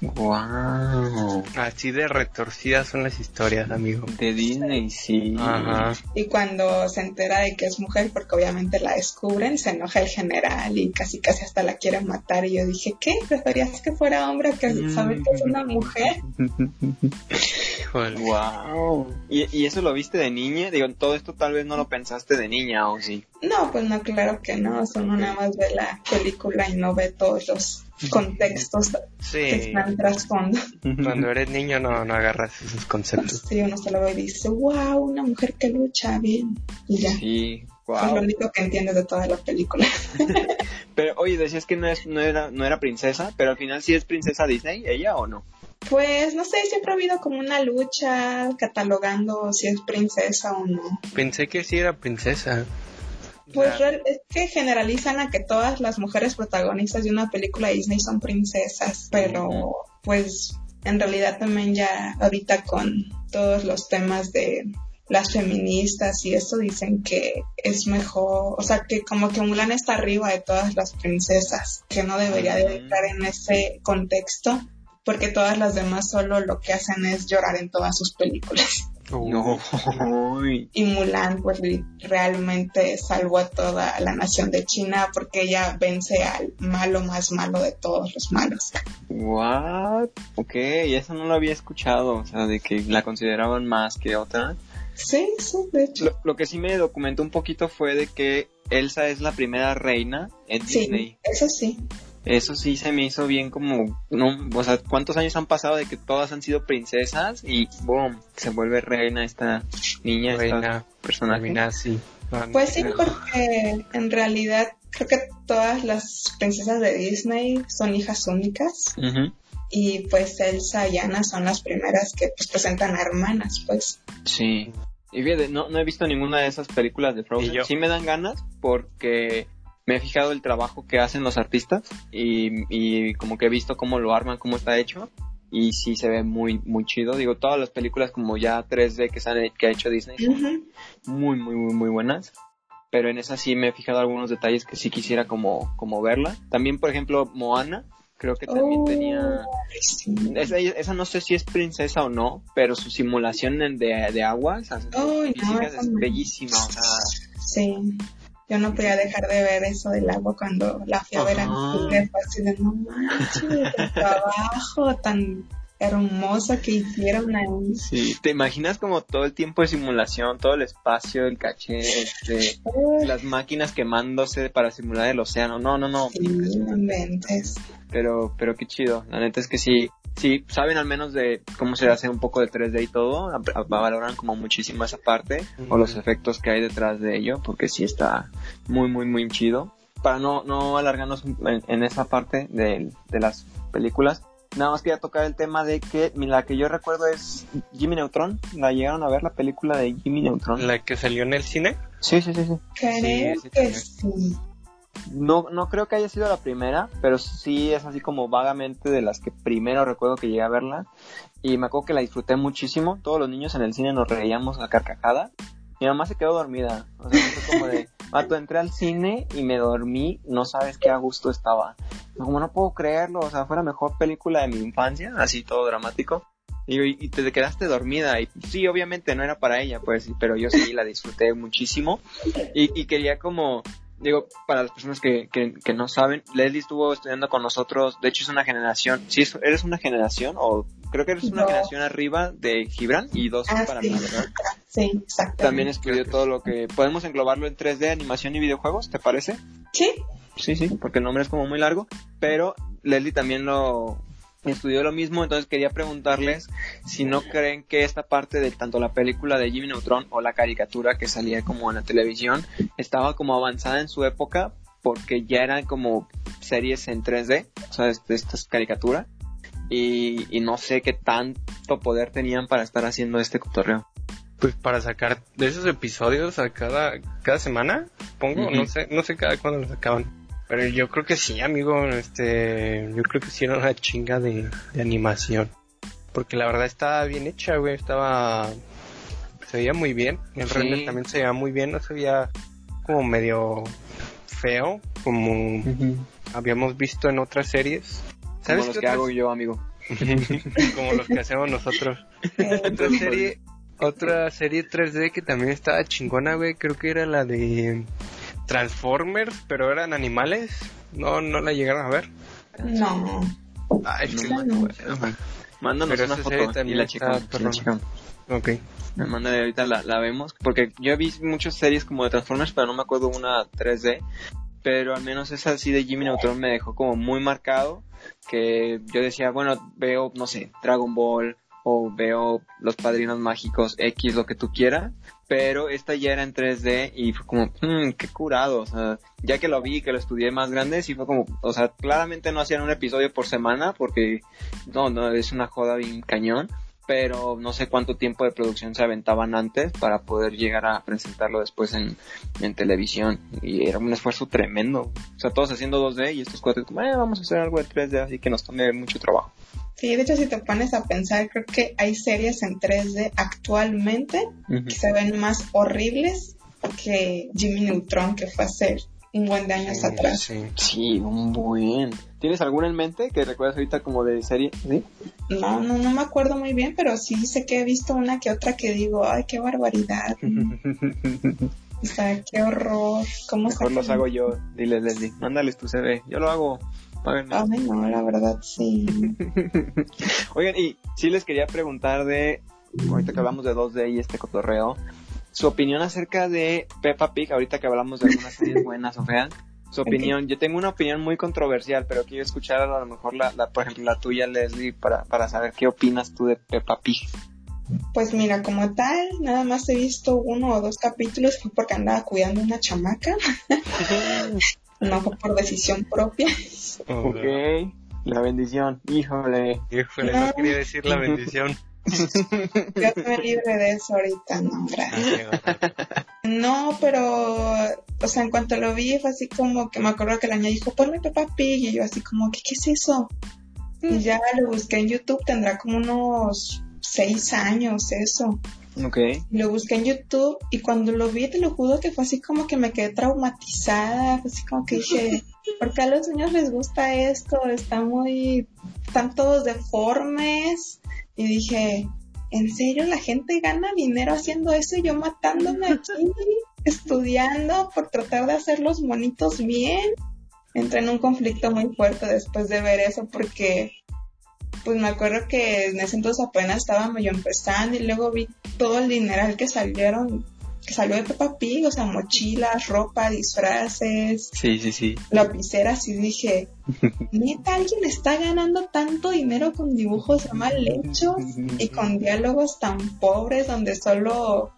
Wow. Así de retorcidas son las historias, amigo. De Disney, sí. Ajá. Y cuando se entera de que es mujer, porque obviamente la descubren, se enoja el general y casi casi hasta la quieren matar. Y yo dije, ¿qué? ¿Preferías que fuera hombre que saber que es una mujer? Wow. ¿Y, ¿Y eso lo viste de niña? Digo, todo esto tal vez no lo pensaste de niña, ¿o sí? No, pues no, claro que no. Solo nada más ve la película y no ve todos los contextos que están trasfondo. Cuando eres niño no, no agarras esos conceptos. Sí, uno solo ve y dice, wow, una mujer que lucha bien. Y ya. Sí, wow. Es lo único que entiendes de toda la película. [laughs] pero, oye, decías que no, es, no, era, no era princesa, pero al final sí es princesa Disney, ella o no? Pues no sé, siempre ha habido como una lucha catalogando si es princesa o no. Pensé que sí era princesa. Pues es que generalizan a que todas las mujeres protagonistas de una película Disney son princesas, pero pues en realidad también ya ahorita con todos los temas de las feministas y eso dicen que es mejor, o sea, que como que Mulan está arriba de todas las princesas, que no debería de estar en ese contexto, porque todas las demás solo lo que hacen es llorar en todas sus películas. No. Y Mulan pues realmente salvó a toda la nación de China porque ella vence al malo más malo de todos los malos. What? Ok, eso no lo había escuchado, o sea, de que la consideraban más que otra. Sí, sí, de hecho. Lo, que sí me documentó un poquito fue de que Elsa es la primera reina en sí, Disney. Eso sí eso sí se me hizo bien como, no, o sea, ¿cuántos años han pasado de que todas han sido princesas y boom, se vuelve reina esta niña, reina, personaje? sí. Pues sí, porque en realidad creo que todas las princesas de Disney son hijas únicas. Y pues Elsa y Anna son las primeras que pues presentan a hermanas, pues. Sí. Y fíjate, no, no he visto ninguna de esas películas de Frozen. Sí me dan ganas porque me he fijado el trabajo que hacen los artistas y, como que he visto cómo lo arman, cómo está hecho y sí se ve muy muy chido. Digo, todas las películas como ya 3D que, han, que ha hecho Disney son muy muy muy muy buenas. Pero en esa sí me he fijado algunos detalles que sí quisiera como, como verla. También, por ejemplo, Moana, creo que también tenía... Esa, no sé si es princesa o no, pero su simulación de, de aguas es bellísima. O sea, sí yo no podía dejar de ver eso del agua cuando la fui a ver a fue así de no manches, el trabajo tan hermoso que hicieron ahí. Sí, te imaginas como todo el tiempo de simulación, todo el espacio, el caché, este, las máquinas quemándose para simular el océano. No, no, no. Sí, Pero, pero qué chido. La neta es que sí, sí, saben al menos de cómo se hace un poco de 3D y todo, valoran como muchísimo esa parte o los efectos que hay detrás de ello, porque sí está muy, muy, muy chido. Para no, no alargarnos en, esa parte de, de, las películas, nada más quería tocar el tema de que la que yo recuerdo es Jimmy Neutron. ¿La llegaron a ver la película de Jimmy Neutron? ¿La que salió en el cine? Sí, sí, sí. sí. Creo que sí. No, no creo que haya sido la primera, pero sí es así como vagamente de las que primero recuerdo que llegué a verla. Y me acuerdo que la disfruté muchísimo. Todos los niños en el cine nos reíamos a carcajada. Mi mamá se quedó dormida. O sea, fue como de, [laughs] vato, entré al cine y me dormí, no sabes qué a gusto estaba. Como no puedo creerlo, o sea, fue la mejor película de mi infancia, así todo dramático. Y, y te quedaste dormida y sí, obviamente no era para ella, pues, pero yo sí la disfruté muchísimo y, y quería como digo, para las personas que, que, que, no saben, Leslie estuvo estudiando con nosotros, de hecho es una generación, sí, eres una generación, o creo que eres una generación arriba de Gibran y dos ah, para sí. mí, ¿verdad? [laughs] Sí, exacto. También estudió todo lo que, podemos englobarlo en 3D, animación y videojuegos, ¿te parece? Sí. Sí, sí, porque el nombre es como muy largo, pero Leslie también lo, estudió lo mismo, entonces quería preguntarles si no creen que esta parte de tanto la película de Jimmy Neutron o la caricatura que salía como en la televisión estaba como avanzada en su época porque ya eran como series en 3D, o sea, esta es caricatura, y, y no sé qué tanto poder tenían para estar haciendo este cotorreo. Pues para sacar de esos episodios a cada, cada semana, pongo, uh -huh. no sé, no sé cada cuándo los sacaban. Pero yo creo que sí, amigo, este, yo creo que sí era una chinga de, de animación. Porque la verdad estaba bien hecha, güey, estaba, se veía muy bien. El sí. render también se veía muy bien, no se veía como medio feo, como uh -huh. habíamos visto en otras series. ¿Sabes como los que otras? hago yo, amigo. [laughs] como los que hacemos nosotros. otra serie, otra serie 3D que también estaba chingona, güey, creo que era la de Transformers, pero eran animales. No, no la llegaron a ver. No. Ay, no, no, no. Mándanos pero una foto y la checamos. Ok. Me manda de ahorita la, la, vemos. Porque yo vi muchas series como de Transformers, pero no me acuerdo una 3D. Pero al menos esa así de Jimmy Neutron me dejó como muy marcado. Que yo decía, bueno, veo, no sé, Dragon Ball, o veo Los Padrinos Mágicos X, lo que tú quieras, pero esta ya era en 3D y fue como, mmm, qué curado, o sea, ya que lo vi, que lo estudié más grande, sí fue como, o sea, claramente no hacían un episodio por semana porque, no, no, es una joda bien cañón, pero no sé cuánto tiempo de producción se aventaban antes para poder llegar a presentarlo después en, en televisión y era un esfuerzo tremendo, o sea, todos haciendo 2D y estos cuatro como, eh, vamos a hacer algo de 3D, así que nos tome mucho trabajo. Sí, de hecho si te pones a pensar, creo que hay series en 3D actualmente uh -huh. que se ven más horribles que Jimmy Neutron, que fue hace un buen de años sí, atrás. Sí. sí, un buen. ¿Tienes alguna en mente que recuerdas ahorita como de serie? ¿Sí? No, no, no me acuerdo muy bien, pero sí sé que he visto una que otra que digo, ay, qué barbaridad. [laughs] o sea, qué horror. ¿Cómo Mejor los hago yo, dile Leslie, mándales tu CV, yo lo hago. Ay, no, la verdad sí. [laughs] Oigan, y sí les quería preguntar de, ahorita que hablamos de 2D y este cotorreo, su opinión acerca de Peppa Pig, ahorita que hablamos de algunas series buenas o feas, su opinión. Okay. Yo tengo una opinión muy controversial, pero quiero escuchar a lo mejor, la, la, por ejemplo, la tuya, Leslie, para, para saber qué opinas tú de Peppa Pig. Pues mira, como tal, nada más he visto uno o dos capítulos, fue porque andaba cuidando una chamaca. [laughs] no fue por decisión propia. Ok, la bendición, híjole. Híjole, no, no quería decir la bendición. Yo me libre de eso ahorita, no, gracias. No, pero, o sea, en cuanto lo vi fue así como que me acuerdo que la niña dijo, ponme Peppa Pig, y yo así como, ¿qué, qué es eso? Y ya lo busqué en YouTube, tendrá como unos seis años eso. Ok. Lo busqué en YouTube y cuando lo vi, te lo juro que fue así como que me quedé traumatizada, fue así como que dije, [laughs] ¿por qué a los niños les gusta esto? Está muy, están todos deformes. Y dije, ¿en serio la gente gana dinero haciendo eso y yo matándome aquí, [laughs] estudiando por tratar de hacer los monitos bien? Entré en un conflicto muy fuerte después de ver eso porque pues me acuerdo que en ese entonces apenas estaba medio empezando y luego vi todo el dineral que salieron, que salió de Peppa Pig, o sea, mochilas, ropa, disfraces, sí, sí, sí. lapiceras y dije, neta, alguien está ganando tanto dinero con dibujos mal hechos y con diálogos tan pobres donde solo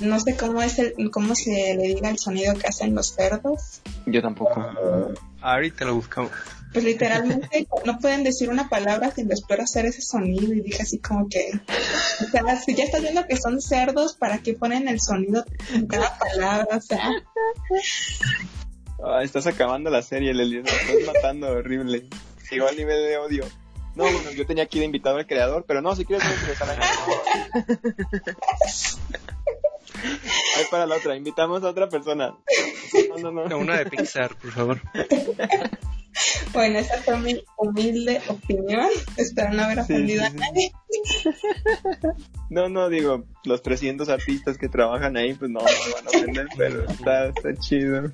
no sé cómo es el, cómo se le diga el sonido que hacen los cerdos. Yo tampoco. Uh, ahorita lo buscamos pues literalmente no pueden decir una palabra sin después hacer ese sonido y dije así como que o sea si ya estás viendo que son cerdos para qué ponen el sonido en cada palabra o sea ah, estás acabando la serie Leli estás matando horrible. Llegó al nivel de odio. No, bueno, yo tenía aquí de invitado al creador, pero no, si quieres no [laughs] Ahí para la otra, invitamos a otra persona. No, no, no. Una de Pixar, por favor. Bueno, esa fue mi humilde opinión. Espero no haber ofendido a nadie. No, no, digo, los 300 artistas que trabajan ahí, pues no, no van a ofender, pero está, está chido.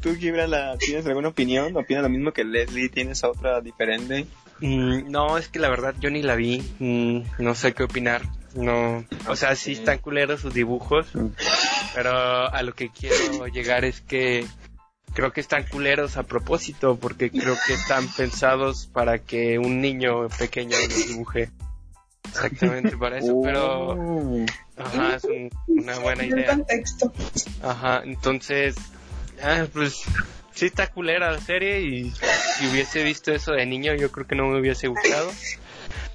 ¿Tú, Gibran, tienes alguna opinión? ¿Opinas lo mismo que Leslie? ¿Tienes otra diferente? Mm, no, es que la verdad yo ni la vi. Mm, no sé qué opinar. No, o sea, sí están culeros sus dibujos, pero a lo que quiero llegar es que creo que están culeros a propósito, porque creo que están pensados para que un niño pequeño los dibuje. Exactamente para eso, pero oh. ajá, es una buena idea. Ajá, entonces, ah, pues sí está culera la serie y si hubiese visto eso de niño yo creo que no me hubiese gustado.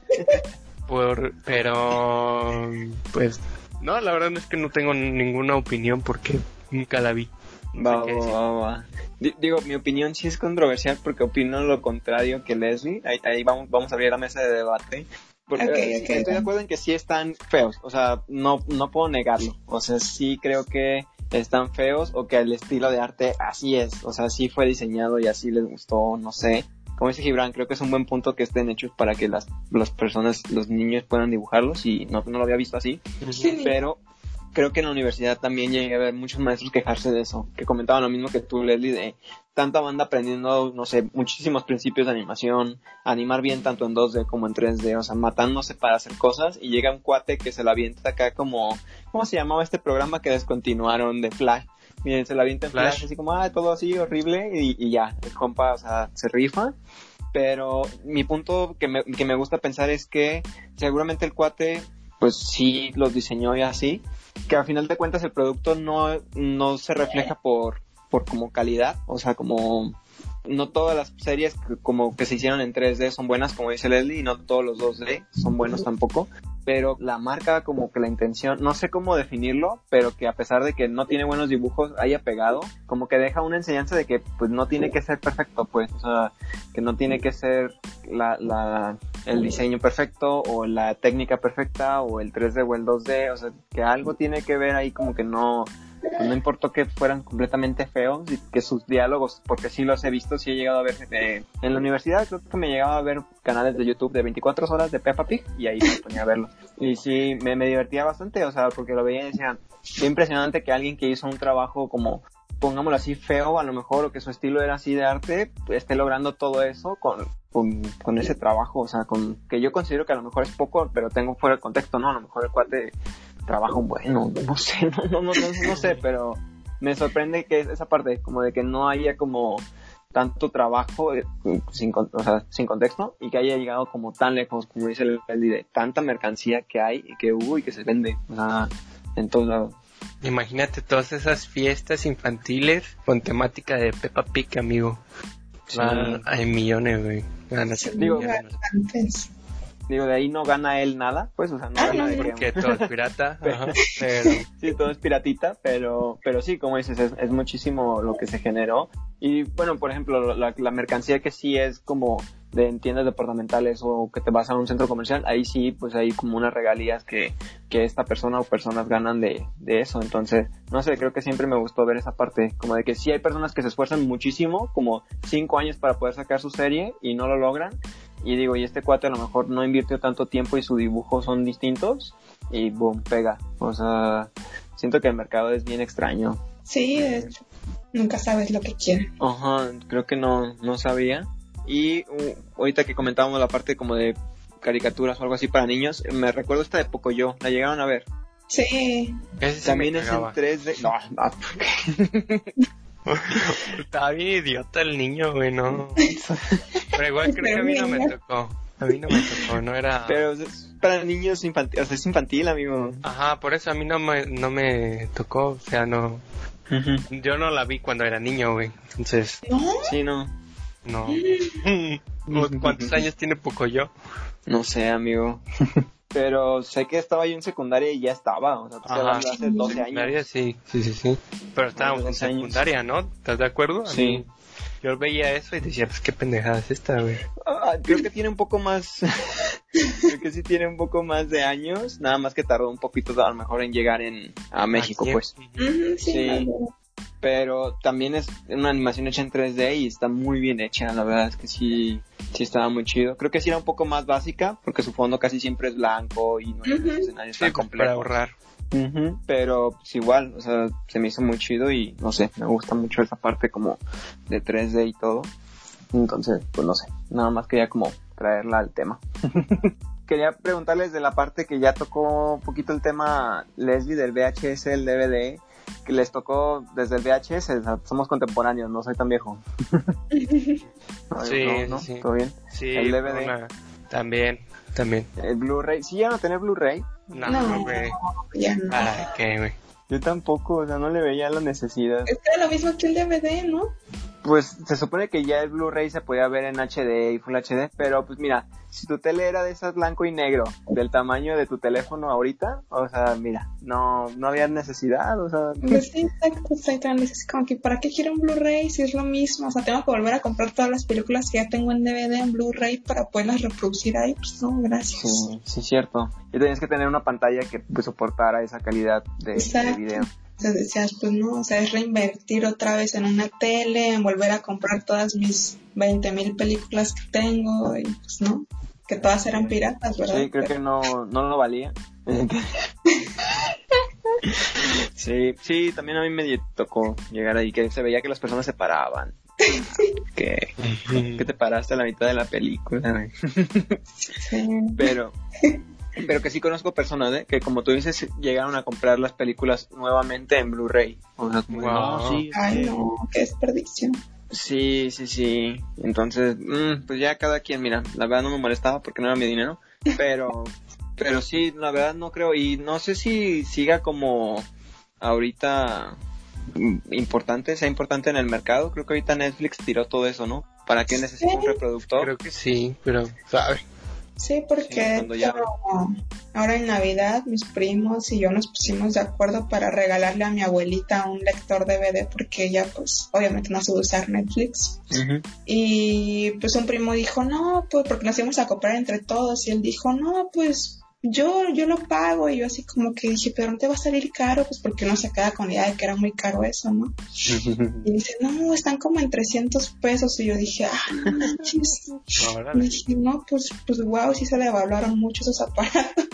[laughs] Por, pero pues no, la verdad es que no tengo ninguna opinión porque nunca la vi. va, va, va, Digo, mi opinión sí es controversial porque opino lo contrario que Leslie. Ahí, vamos, vamos a abrir la mesa de debate. Porque estoy de acuerdo en que sí están feos. O sea, no, no puedo negarlo. O sea, sí creo que están feos o que el estilo de arte así es. O sea, sí fue diseñado y así les gustó, no sé. Como dice Gibran, creo que es un buen punto que estén hechos para que las, las personas, los niños puedan dibujarlos y no, no lo había visto así. Pero creo que en la universidad también llegué a ver muchos maestros quejarse de eso, que comentaban lo mismo que tú, Leslie, de tanta banda aprendiendo, no sé, muchísimos principios de animación, animar bien tanto en 2D como en 3D, o sea, matándose para hacer cosas, y llega un cuate que se la avienta acá como, ¿cómo se llamaba este programa que descontinuaron de Flash? Miren, se la avienta en Flash, así como, ah, todo así horrible, y, y ya, el compa, o sea, se rifa. Pero mi punto que me, que me gusta pensar es que seguramente el cuate pues sí los diseñó y así, que al final de cuentas el producto no, no se refleja por, por como calidad, o sea, como no todas las series como que se hicieron en 3D son buenas, como dice Leslie, y no todos los 2D son buenos tampoco pero la marca como que la intención, no sé cómo definirlo, pero que a pesar de que no tiene buenos dibujos, haya pegado, como que deja una enseñanza de que pues no tiene que ser perfecto, pues, o sea, que no tiene que ser la, la, el diseño perfecto o la técnica perfecta o el 3D o el 2D, o sea, que algo tiene que ver ahí como que no, pues no importó que fueran completamente feos y que sus diálogos, porque sí los he visto, sí he llegado a ver en la universidad, creo que me llegaba a ver canales de YouTube de 24 horas de Peppa Pig y ahí me ponía a verlo. Y sí, me, me divertía bastante, o sea, porque lo veía y decía, qué impresionante que alguien que hizo un trabajo como pongámoslo así, feo, a lo mejor, o que su estilo era así de arte, esté logrando todo eso con, con, con, ese trabajo, o sea, con que yo considero que a lo mejor es poco, pero tengo fuera el contexto, ¿no? A lo mejor el cuate trabajo bueno, no sé, [laughs] no, no, no, sé, pero me sorprende que esa parte, como de que no haya como tanto trabajo eh, sin, o sea, sin contexto y que haya llegado como tan lejos, como dice el de tanta mercancía que hay y que hubo y que se vende, o sea, en todos lados. Imagínate todas esas fiestas infantiles con temática de Peppa Pig, amigo. hay millones, güey. Digo, Digo, de ahí no gana él nada, pues, o sea, no gana de que todo es pirata. [laughs] pero... Sí, todo es piratita, pero, pero sí, como dices, es, muchísimo lo que se generó. Y bueno, por ejemplo, la, mercancía que sí es como de tiendas departamentales o que te vas a un centro comercial, ahí sí, pues hay como unas regalías que, que esta persona o personas ganan de, de eso. Entonces, no sé, creo que siempre me gustó ver esa parte, como de que sí hay personas que se esfuerzan muchísimo, como cinco años para poder sacar su serie y no lo logran, y digo, y este cuate a lo mejor no invirtió tanto tiempo y su dibujo son distintos y boom, pega. O sea, siento que el mercado es bien extraño. Sí, de hecho, nunca sabes lo que quiere. Ajá, creo que no, no sabía. Y uh, ahorita que comentábamos la parte como de caricaturas o algo así para niños, me recuerdo esta de Pocoyo, ¿la llegaron a ver? Sí. También es en 3D. No, no. [laughs] [laughs] Estaba bien idiota el niño, güey, no. [laughs] Pero igual creo que a mí no me tocó. A mí no me tocó, no era... Pero es para niños infantil, o sea, es infantil, amigo. Ajá, por eso a mí no me, no me tocó, o sea, no... Yo no la vi cuando era niño, güey, entonces... ¿No? Sí, no. No. [laughs] ¿Cuántos años tiene poco yo? No sé, amigo. Pero sé que estaba yo en secundaria y ya estaba, o sea, hace 12 años. Sí, sí, sí, sí. Pero estábamos en secundaria, ¿no? ¿Estás de acuerdo? Sí. Yo veía eso y decía, pues qué pendejada es esta, güey. Ah, creo que tiene un poco más, [laughs] creo que sí tiene un poco más de años, nada más que tardó un poquito a lo mejor en llegar en, a México, pues. Sí, Sí. Pero también es una animación hecha en 3D y está muy bien hecha, la verdad es que sí, sí estaba muy chido. Creo que sí era un poco más básica, porque su fondo casi siempre es blanco y no hay Ujú. escenarios Sí, tan pues, para ahorrar. Pero pues igual, o sea, se me hizo muy chido y no sé, me gusta mucho esa parte como de 3D y todo. Entonces, pues no sé, nada más quería como traerla al tema. [laughs] quería preguntarles de la parte que ya tocó un poquito el tema Leslie del VHS, el DVD, que les tocó desde el VHS, o sea, somos contemporáneos, no soy tan viejo. [laughs] No, Sí, no, no, sí. ¿Todo bien? Sí, El DVD. una- también, también. El Blu-ray, ¿sí ya a tener Blu-ray? No, No. güey. Ya no. Ay, qué, güey. Yo tampoco, o sea, no le veía la necesidad. Está lo mismo que el DVD, ¿no? Pues se supone que ya el Blu-ray se podía ver en HD y Full HD, pero pues mira, si tu tele era de esas blanco y negro, del tamaño de tu teléfono ahorita, o sea, mira, no, no había necesidad, o sea, Pues exacto, exacto. Es como que, ¿para qué quiero un Blu-ray si es lo mismo? O sea, tengo que volver a comprar todas las películas que ya tengo en DVD, en Blu-ray, para poderlas reproducir ahí. Pues no, gracias. sí, sí cierto. Y tenías que tener una pantalla que pues, soportara esa calidad de, video. Entonces decías, pues no, o sea, es reinvertir otra vez en una tele, en volver a comprar todas mis 20 mil películas que tengo, y pues no, que todas eran piratas, ¿verdad? Sí, creo que no, no lo valía. [laughs] Sí, sí, también a mí me tocó llegar ahí, que se veía que las personas se paraban. [laughs] Que, que te paraste a la mitad de la película. Sí. pero pero que sí conozco personas ¿eh? que como tú dices llegaron a comprar las películas nuevamente en Blu-ray o sea como Wow. sí, Ay, no, qué desperdicio. sí sí sí entonces mm, pues ya cada quien mira la verdad no me molestaba porque no era mi dinero pero [laughs] pero sí la verdad no creo y no sé si siga como ahorita importante sea importante en el mercado creo que ahorita Netflix tiró todo eso no para qué necesita un reproductor Creo que sí, pero, ¿sabes? Sí, porque Sí, ya- ahora en Navidad mis primos y yo nos pusimos de acuerdo para regalarle a mi abuelita un lector DVD porque ella pues obviamente no sabe usar Netflix. Y pues un primo dijo, no, pues porque nos íbamos a comprar entre todos. Y él dijo, no, pues yo, yo lo pago. Y yo así como que dije, pero no te va a salir caro, pues porque uno se queda con la idea de que era muy caro eso, ¿no? [laughs] Y dice, no, están como en 300 pesos. Y yo dije, ah, no. Y dije, no, pues, pues wow, sí se le evaluaron mucho esos aparatos.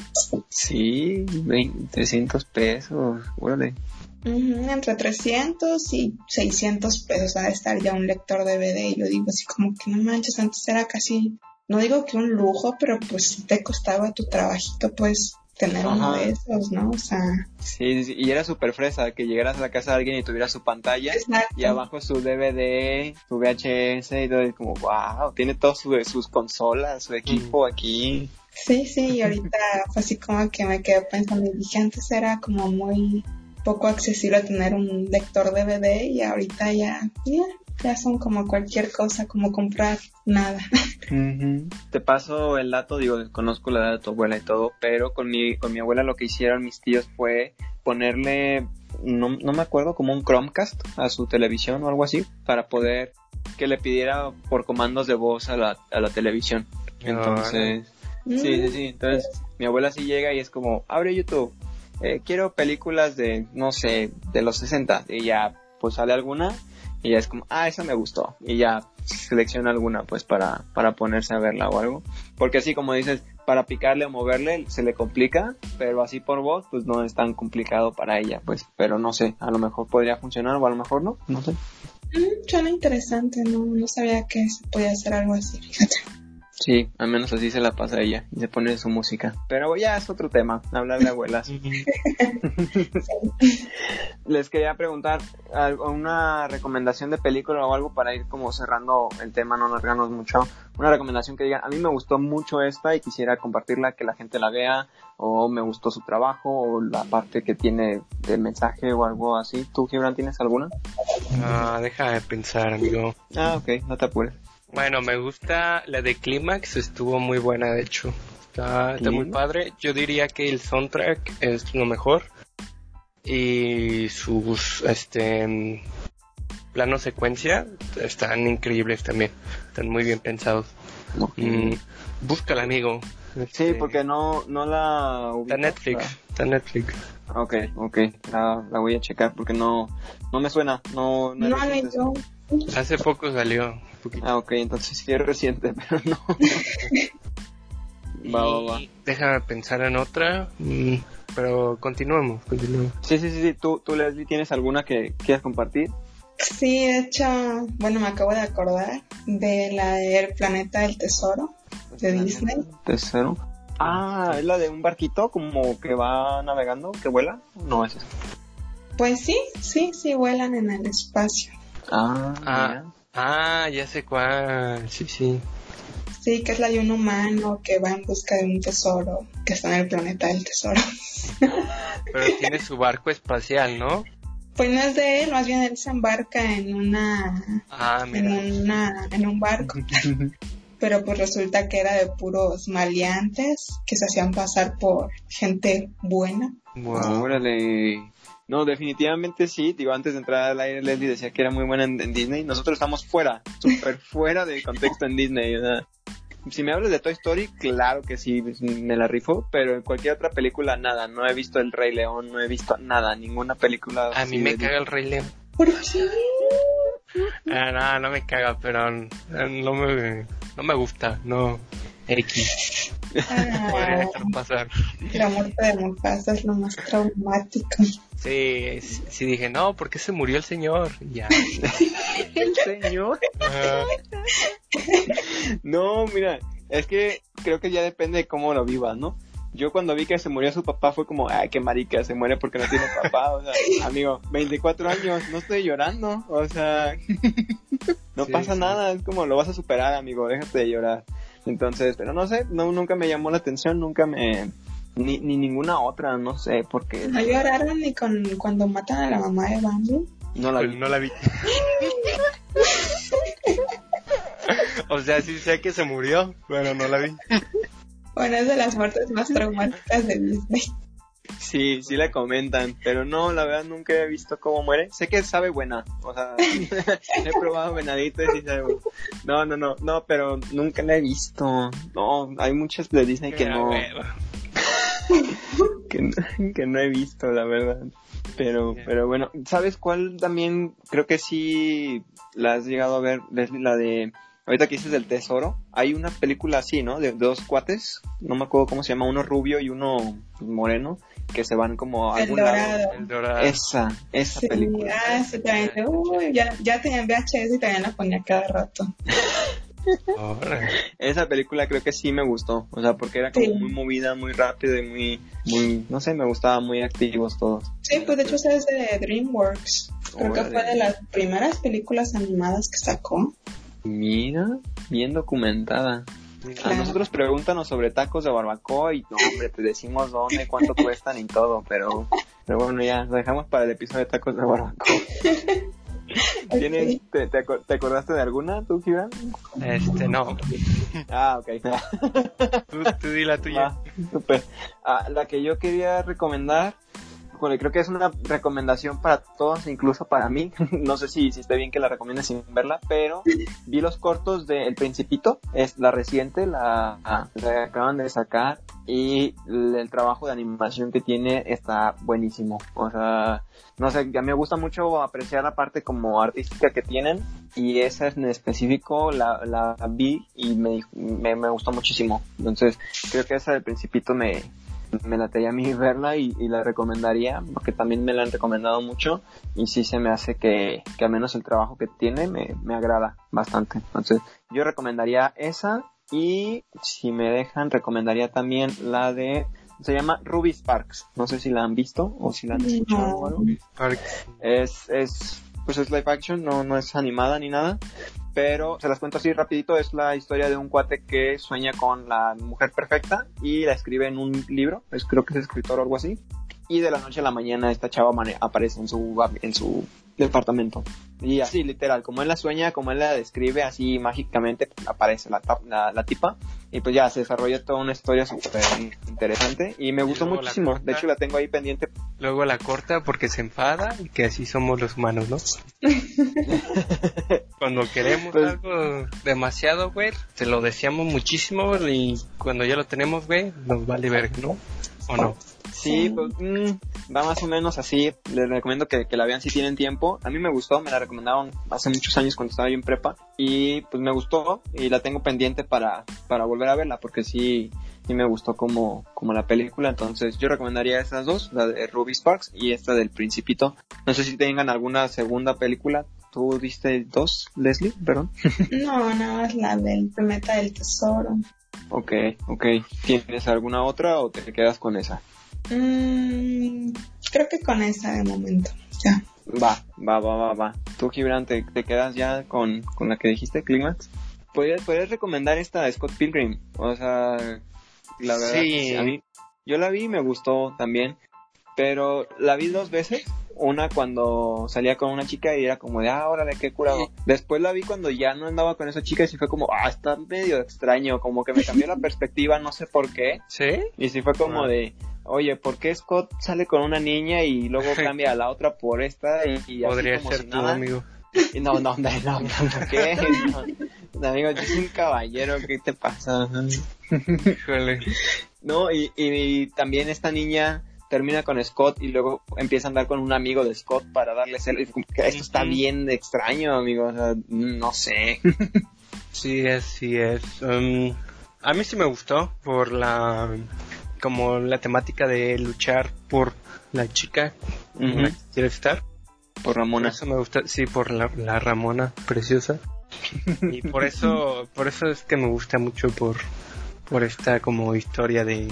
Sí, 20, 300 pesos, órale. Ujú, entre 300 y 600 pesos ha de estar ya un lector DVD. Y yo digo así como que no manches, antes era casi, no digo que un lujo, pero pues sí te costaba tu trabajito, pues tener uno de esos, ¿no? O sea, Sí, y era súper fresa que llegaras a la casa de alguien y tuviera su pantalla exacto. y abajo su DVD, su VHS y todo, y como, wow, tiene todas su- sus consolas, su equipo aquí. Sí, sí, y ahorita [laughs] fue así como que me quedé pensando y dije, antes era como muy poco accesible tener un lector DVD y ahorita ya, ya, ya son como cualquier cosa, como comprar nada. [laughs] Te paso el dato, digo, conozco la edad de tu abuela y todo, pero con mi, con mi abuela lo que hicieron mis tíos fue ponerle, no, no me acuerdo, como un Chromecast a su televisión o algo así, para poder que le pidiera por comandos de voz a la, a la televisión. Entonces, sí, sí, sí. Entonces, mi abuela sí llega y es como, abre YouTube, eh, quiero películas de, no sé, de los 60. Y ya, pues sale alguna y ya es como, ah, esa me gustó. Y ya selecciona alguna, pues, para, para ponerse a verla o algo. Porque así como dices, para picarle o moverle se le complica, pero así por voz, pues no es tan complicado para ella, pues. Pero no sé, a lo mejor podría funcionar o a lo mejor no, no sé. Mm, suena interesante, no, no sabía que se podía hacer algo así, fíjate. Sí, al menos así se la pasa ella y se pone su música. Pero ya es otro tema, hablar de abuelas. [laughs] [laughs] Les quería preguntar una recomendación de película o algo para ir como cerrando el tema, no alargarnos mucho. Una recomendación que digan, a mí me gustó mucho esta y quisiera compartirla, que la gente la vea, o me gustó su trabajo, o la parte que tiene de mensaje o algo así. ¿Tú, Gibran, tienes alguna? Ah, deja de pensar, amigo. Ah, ok, no te apures. Bueno, me gusta la de Clímax, estuvo muy buena de hecho. Está, está muy padre. Yo diría que el soundtrack es lo mejor. Y sus este planos secuencia están increíbles también. Están muy bien pensados. Ok. Mm, búscala, amigo. Sí, Este, porque no, no la Está ubico. Netflix, está Netflix. Ok, ok, la, la voy a checar porque no, no me suena, no, no, No. Hace poco salió. Poquito. Ah, ok, entonces sí es reciente, [laughs] pero no. [laughs] va, va, va. Déjame pensar en otra. mm, pero continuemos, continuemos. Sí, sí, sí, sí. ¿Tú, tú, Leslie, tienes alguna que quieras compartir? Sí, de hecho, bueno, me acabo de acordar de la del Planeta del Tesoro de Disney. Tercero. Ah, es la de un barquito como que va navegando, que vuela. No, es eso. Pues sí, sí, sí, vuelan en el espacio. Ah, Ah. Ah, ya sé cuál. Sí, sí. Sí, que es la de un humano que va en busca de un tesoro que está en el planeta del tesoro. [laughs] Pero tiene su barco espacial, ¿no? Pues no es de él, más bien él se embarca en una, Ah, en mira. una, en un barco. [laughs] Pero pues resulta que era de puros maleantes que se hacían pasar por gente buena. Wow. Órale. No, definitivamente sí. Digo, antes de entrar al aire, Leslie decía que era muy buena en, en Disney. Nosotros estamos fuera, súper [laughs] fuera de contexto en Disney. o sea, si me hablas de Toy Story, claro que sí, pues, me la rifo. Pero en cualquier otra película, nada. No he visto El Rey León, no he visto nada, ninguna película. A mí me caga el Rey León. ¿Por qué? Ah, no, no me caga, pero eh, no me, no me gusta. No. X. [laughs] Podría Ah, dejar pasar. la muerte de Mufasa es lo más traumático. Sí, sí, sí dije, no, ¿por qué se murió el señor? Ya. [laughs] El señor. No, mira, es que creo que ya depende de cómo lo vivas, ¿no? Yo cuando vi que se murió su papá fue como, ay, qué marica, se muere porque no tiene papá. O sea, [laughs] amigo, 24 años, no estoy llorando. O sea, no Sí, pasa sí. nada, es como lo vas a superar, amigo, déjate de llorar. Entonces, pero no sé, no, nunca me llamó la atención, nunca me... Ni, ni ninguna otra, no sé, porque ¿No lloraron ni con cuando matan a la mamá de Bambi? no la pues vi. no la vi. [laughs] o sea, sí sé que se murió, pero no la vi. Bueno, es de las muertes más traumáticas de Disney. Sí, sí la comentan, pero no, la verdad nunca he visto cómo muere. Sé que sabe buena, o sea, [laughs] he probado venaditos y sabe buena. No, no, no, no, pero nunca la he visto. No, hay muchas de Disney que no, [laughs] que no, que no he visto, la verdad. Pero, pero bueno, ¿sabes cuál también creo que sí la has llegado a ver, Leslie? La de, ahorita que dices del tesoro, hay una película así, ¿no? De dos cuates, no me acuerdo cómo se llama, uno rubio y uno moreno, que se van como a El algún lado. El dorado. Esa, esa Sí, película. ah, sí, también. Uy, ya, ya tenía en VHS y también la ponía cada rato. [laughs] Esa película creo que sí me gustó, o sea, porque era como Sí. muy movida, muy rápida y muy, muy, no sé, me gustaba muy activos todos. Sí, pues de hecho esa es de DreamWorks. Creo que fue de las primeras películas animadas que sacó. Mira, bien documentada. A Claro. nosotros pregúntanos sobre tacos de barbacoa y no, hombre, te decimos dónde, cuánto cuestan y todo, pero, pero bueno, ya, lo dejamos para el episodio de tacos de barbacoa. [laughs] ¿Tienes, Ok. te, te acor- te acordaste de alguna, tú, Gibran? Este, no. Ah, ok. Tú, tú di la tuya. Ah, súper. Ah, la que yo quería recomendar, creo que es una recomendación para todos, incluso para mí. [laughs] no sé si, si esté bien que la recomiende sin verla, pero vi los cortos de El Principito, es la reciente, la, la acaban de sacar y el, trabajo de animación que tiene está buenísimo. O sea, no sé, a mí me gusta mucho apreciar la parte como artística que tienen y esa en específico la, la vi y me, me, me gustó muchísimo. Entonces, creo que esa del Principito me, me la a mí verla y, y la recomendaría porque también me la han recomendado mucho y sí se me hace que, que al menos el trabajo que tiene me, me agrada bastante. Entonces, yo recomendaría esa y si me dejan, recomendaría también la de se llama Ruby Sparks. No sé si la han visto o si la han escuchado o algo. Es, es, pues es live action, no, no es animada ni nada. Pero se las cuento así rapidito, es la historia de un cuate que sueña con la mujer perfecta y la escribe en un libro, es, creo que es escritor o algo así. Y de la noche a la mañana esta chava aparece en su, en su departamento. Y así, literal, como él la sueña, como él la describe, así mágicamente aparece la, la, la tipa. Y pues ya se desarrolla toda una historia súper interesante. Y me gustó muchísimo. De hecho, la tengo ahí pendiente. Luego la corta porque se enfada y que así somos los humanos, ¿no? [laughs] cuando queremos pues algo demasiado, güey, te lo deseamos muchísimo y cuando ya lo tenemos, güey, nos vale ver, ¿no? ¿O no? Sí, pues mm, va más o menos así. Les recomiendo que, la vean si tienen tiempo. A mí me gustó, me la recomendaron hace muchos años cuando estaba yo en prepa. Y pues me gustó y la tengo pendiente para, para volver a verla porque sí, sí me gustó como, como la película. Entonces yo recomendaría esas dos, la de Ruby Sparks y esta del Principito. No sé si tengan alguna segunda película. ¿Tú diste dos, Leslie? Perdón. [laughs] No, nada más la del Planeta del Tesoro. Ok, ok. ¿Tienes alguna otra o te quedas con esa? Mm, creo que con esa de momento. Ya. Va, va, va, va, va. Tú, Gibran, te, quedas ya con, la que dijiste, Climax. ¿Podrías, recomendar esta de Scott Pilgrim? O sea, la verdad, sí. a mí, yo la vi y me gustó también, pero la vi dos veces. Una cuando salía con una chica y era como de, ah, órale, qué curado. Después la vi cuando ya no andaba con esa chica y sí fue como, ah, está medio extraño, como que me cambió la [laughs] perspectiva, no sé por qué. ¿Sí? Y sí fue como ah. de, oye, ¿por qué Scott sale con una niña y luego [laughs] cambia a la otra por esta? Y, Podría ser tu amigo. no, no, no, no, no, ¿qué? No, amigo, yo soy un caballero, ¿qué te pasa? no, y, y, también esta niña termina con Scott y luego empieza a andar con un amigo de Scott para darle celos. Esto está bien extraño, amigo, o sea, no sé. sí, es, sí es. Um, a mí sí me gustó por la como la temática de luchar por la chica que quiere estar. Por Ramona. eso me gusta, sí, por la, Ramona preciosa. y por eso, [laughs] por eso es que me gusta mucho por, por esta como historia de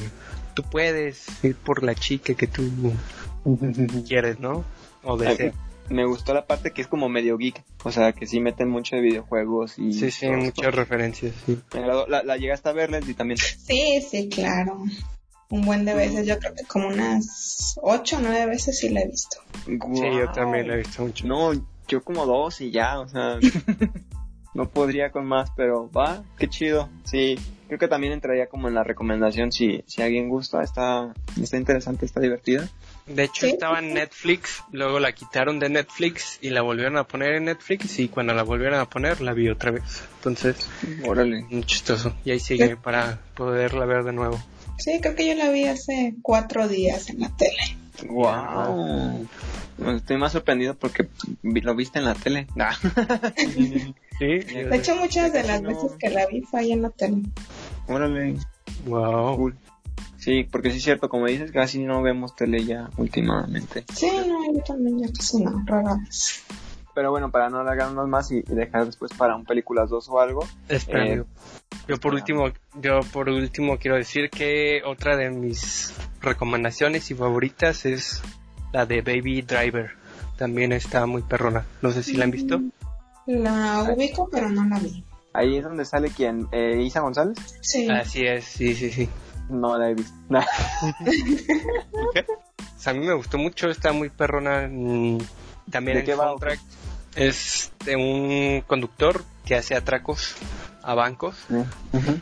tú puedes ir por la chica que tú quieres, ¿no? O deseas. Me gustó la parte que es como medio geek, o sea, que sí meten mucho de videojuegos y... Sí, sí, muchas referencias, sí. La, la, llegaste a verles y también... Sí, sí, claro un buen de veces, yo creo que como unas ocho o nueve veces sí la he visto. Sí, yo también la he visto mucho. No, yo como dos y ya, o sea, [laughs] no podría con más, pero va, qué chido. Sí, creo que también entraría como en la recomendación si, si a alguien gusta, está, está interesante, está divertida. De hecho estaba en Netflix, luego la quitaron de Netflix y la volvieron a poner en Netflix y cuando la volvieron a poner la vi otra vez. Entonces, órale, muy chistoso. Y ahí sigue para poderla ver de nuevo. Sí, creo que yo la vi hace cuatro días en la tele. Wow. Estoy más sorprendido porque lo viste en la tele. [laughs] sí, de hecho, muchas de las veces que la vi fue ahí en la tele. Órale. Wow. Sí, porque sí es cierto, como dices, casi no vemos tele ya últimamente. Sí, no, yo también ya casi no, rara Pero bueno, para no alargarnos más y, dejar después para un películas 2 o algo. Eh, yo por último, yo por último quiero decir que otra de mis recomendaciones y favoritas es la de Baby Driver. También está muy perrona. No sé si la han visto. La ubico, pero no la vi. Ahí es donde sale quien, eh, Isa González. Sí. Así es, sí, sí, sí. No la he visto. [laughs] [laughs] a mí me gustó mucho, está muy perrona. Mm, también el soundtrack es de un conductor que hace atracos a bancos.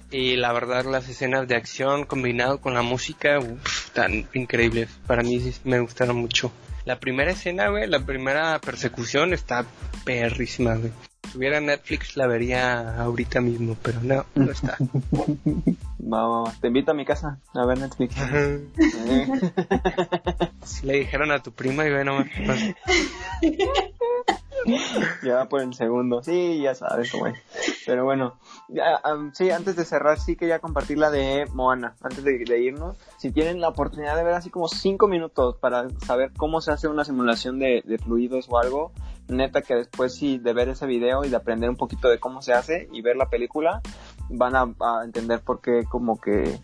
Y la verdad, las escenas de acción combinado con la música, tan increíbles. Para mí me gustaron mucho. La primera escena, güey, la primera persecución está perrísima, güey. Si tuviera Netflix la vería ahorita mismo, pero no, no está. [laughs] te invito a mi casa a ver Netflix. [laughs] si le dijeron a tu prima y ve nomás [laughs] [laughs] ya por el segundo. Sí, ya sabes cómo es. Pero bueno, ya, sí, antes de cerrar, sí quería compartir la de Moana. Antes de, irnos, si tienen la oportunidad de ver así como cinco minutos para saber cómo se hace una simulación de, fluidos o algo, neta que después sí de ver ese video y de aprender un poquito de cómo se hace y ver la película, van a, entender por qué como que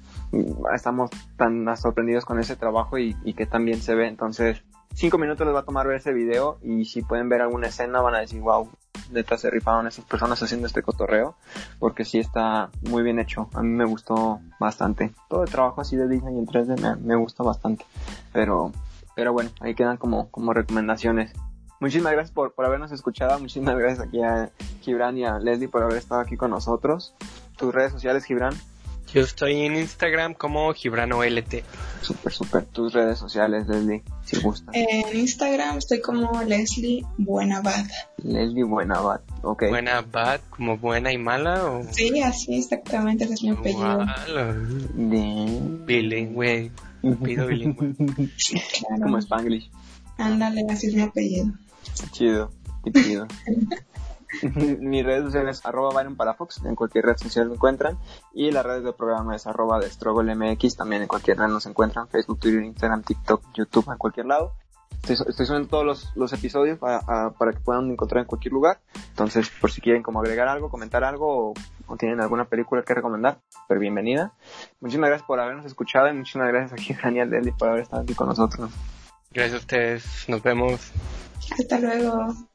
estamos tan sorprendidos con ese trabajo y, y que también se ve. Entonces, cinco minutos les va a tomar ver ese video y si pueden ver alguna escena van a decir, wow, neta se rifaron esas personas haciendo este cotorreo, porque sí está muy bien hecho. A mí me gustó bastante. Todo el trabajo así de Disney en 3D me, me gusta bastante. Pero, pero bueno, ahí quedan como, como recomendaciones. muchísimas gracias por, por habernos escuchado. Muchísimas gracias aquí a Gibran y a Leslie por haber estado aquí con nosotros. Tus redes sociales, Gibran. Yo estoy en Instagram como GibranOLT. Súper, súper. Tus redes sociales, Leslie, si gusta. En Instagram estoy como Leslie Buenabad. Leslie Buenabad, ok. ¿Buenabad como buena y mala? O... Sí, así exactamente, ese es mi apellido. Bien. Bilingüe. Pido bilingüe. [laughs] Claro. Como Spanglish. Ándale, así es mi apellido. Chido, qué chido. [laughs] [laughs] Mis redes sociales arroba Byron Palafox, en cualquier red social me encuentran. Y las redes del programa es arroba de MX, también en cualquier red nos encuentran. Facebook, Twitter, Instagram, TikTok, YouTube, en cualquier lado. Estoy, estoy subiendo todos los, los episodios para, a- para que puedan encontrar en cualquier lugar. Entonces, por si quieren como agregar algo, comentar algo o, o tienen alguna película que recomendar, pero bienvenida. Muchísimas gracias por habernos escuchado y muchísimas gracias aquí a Daniel Deli por haber estado aquí con nosotros. Gracias a ustedes. Nos vemos. Hasta luego.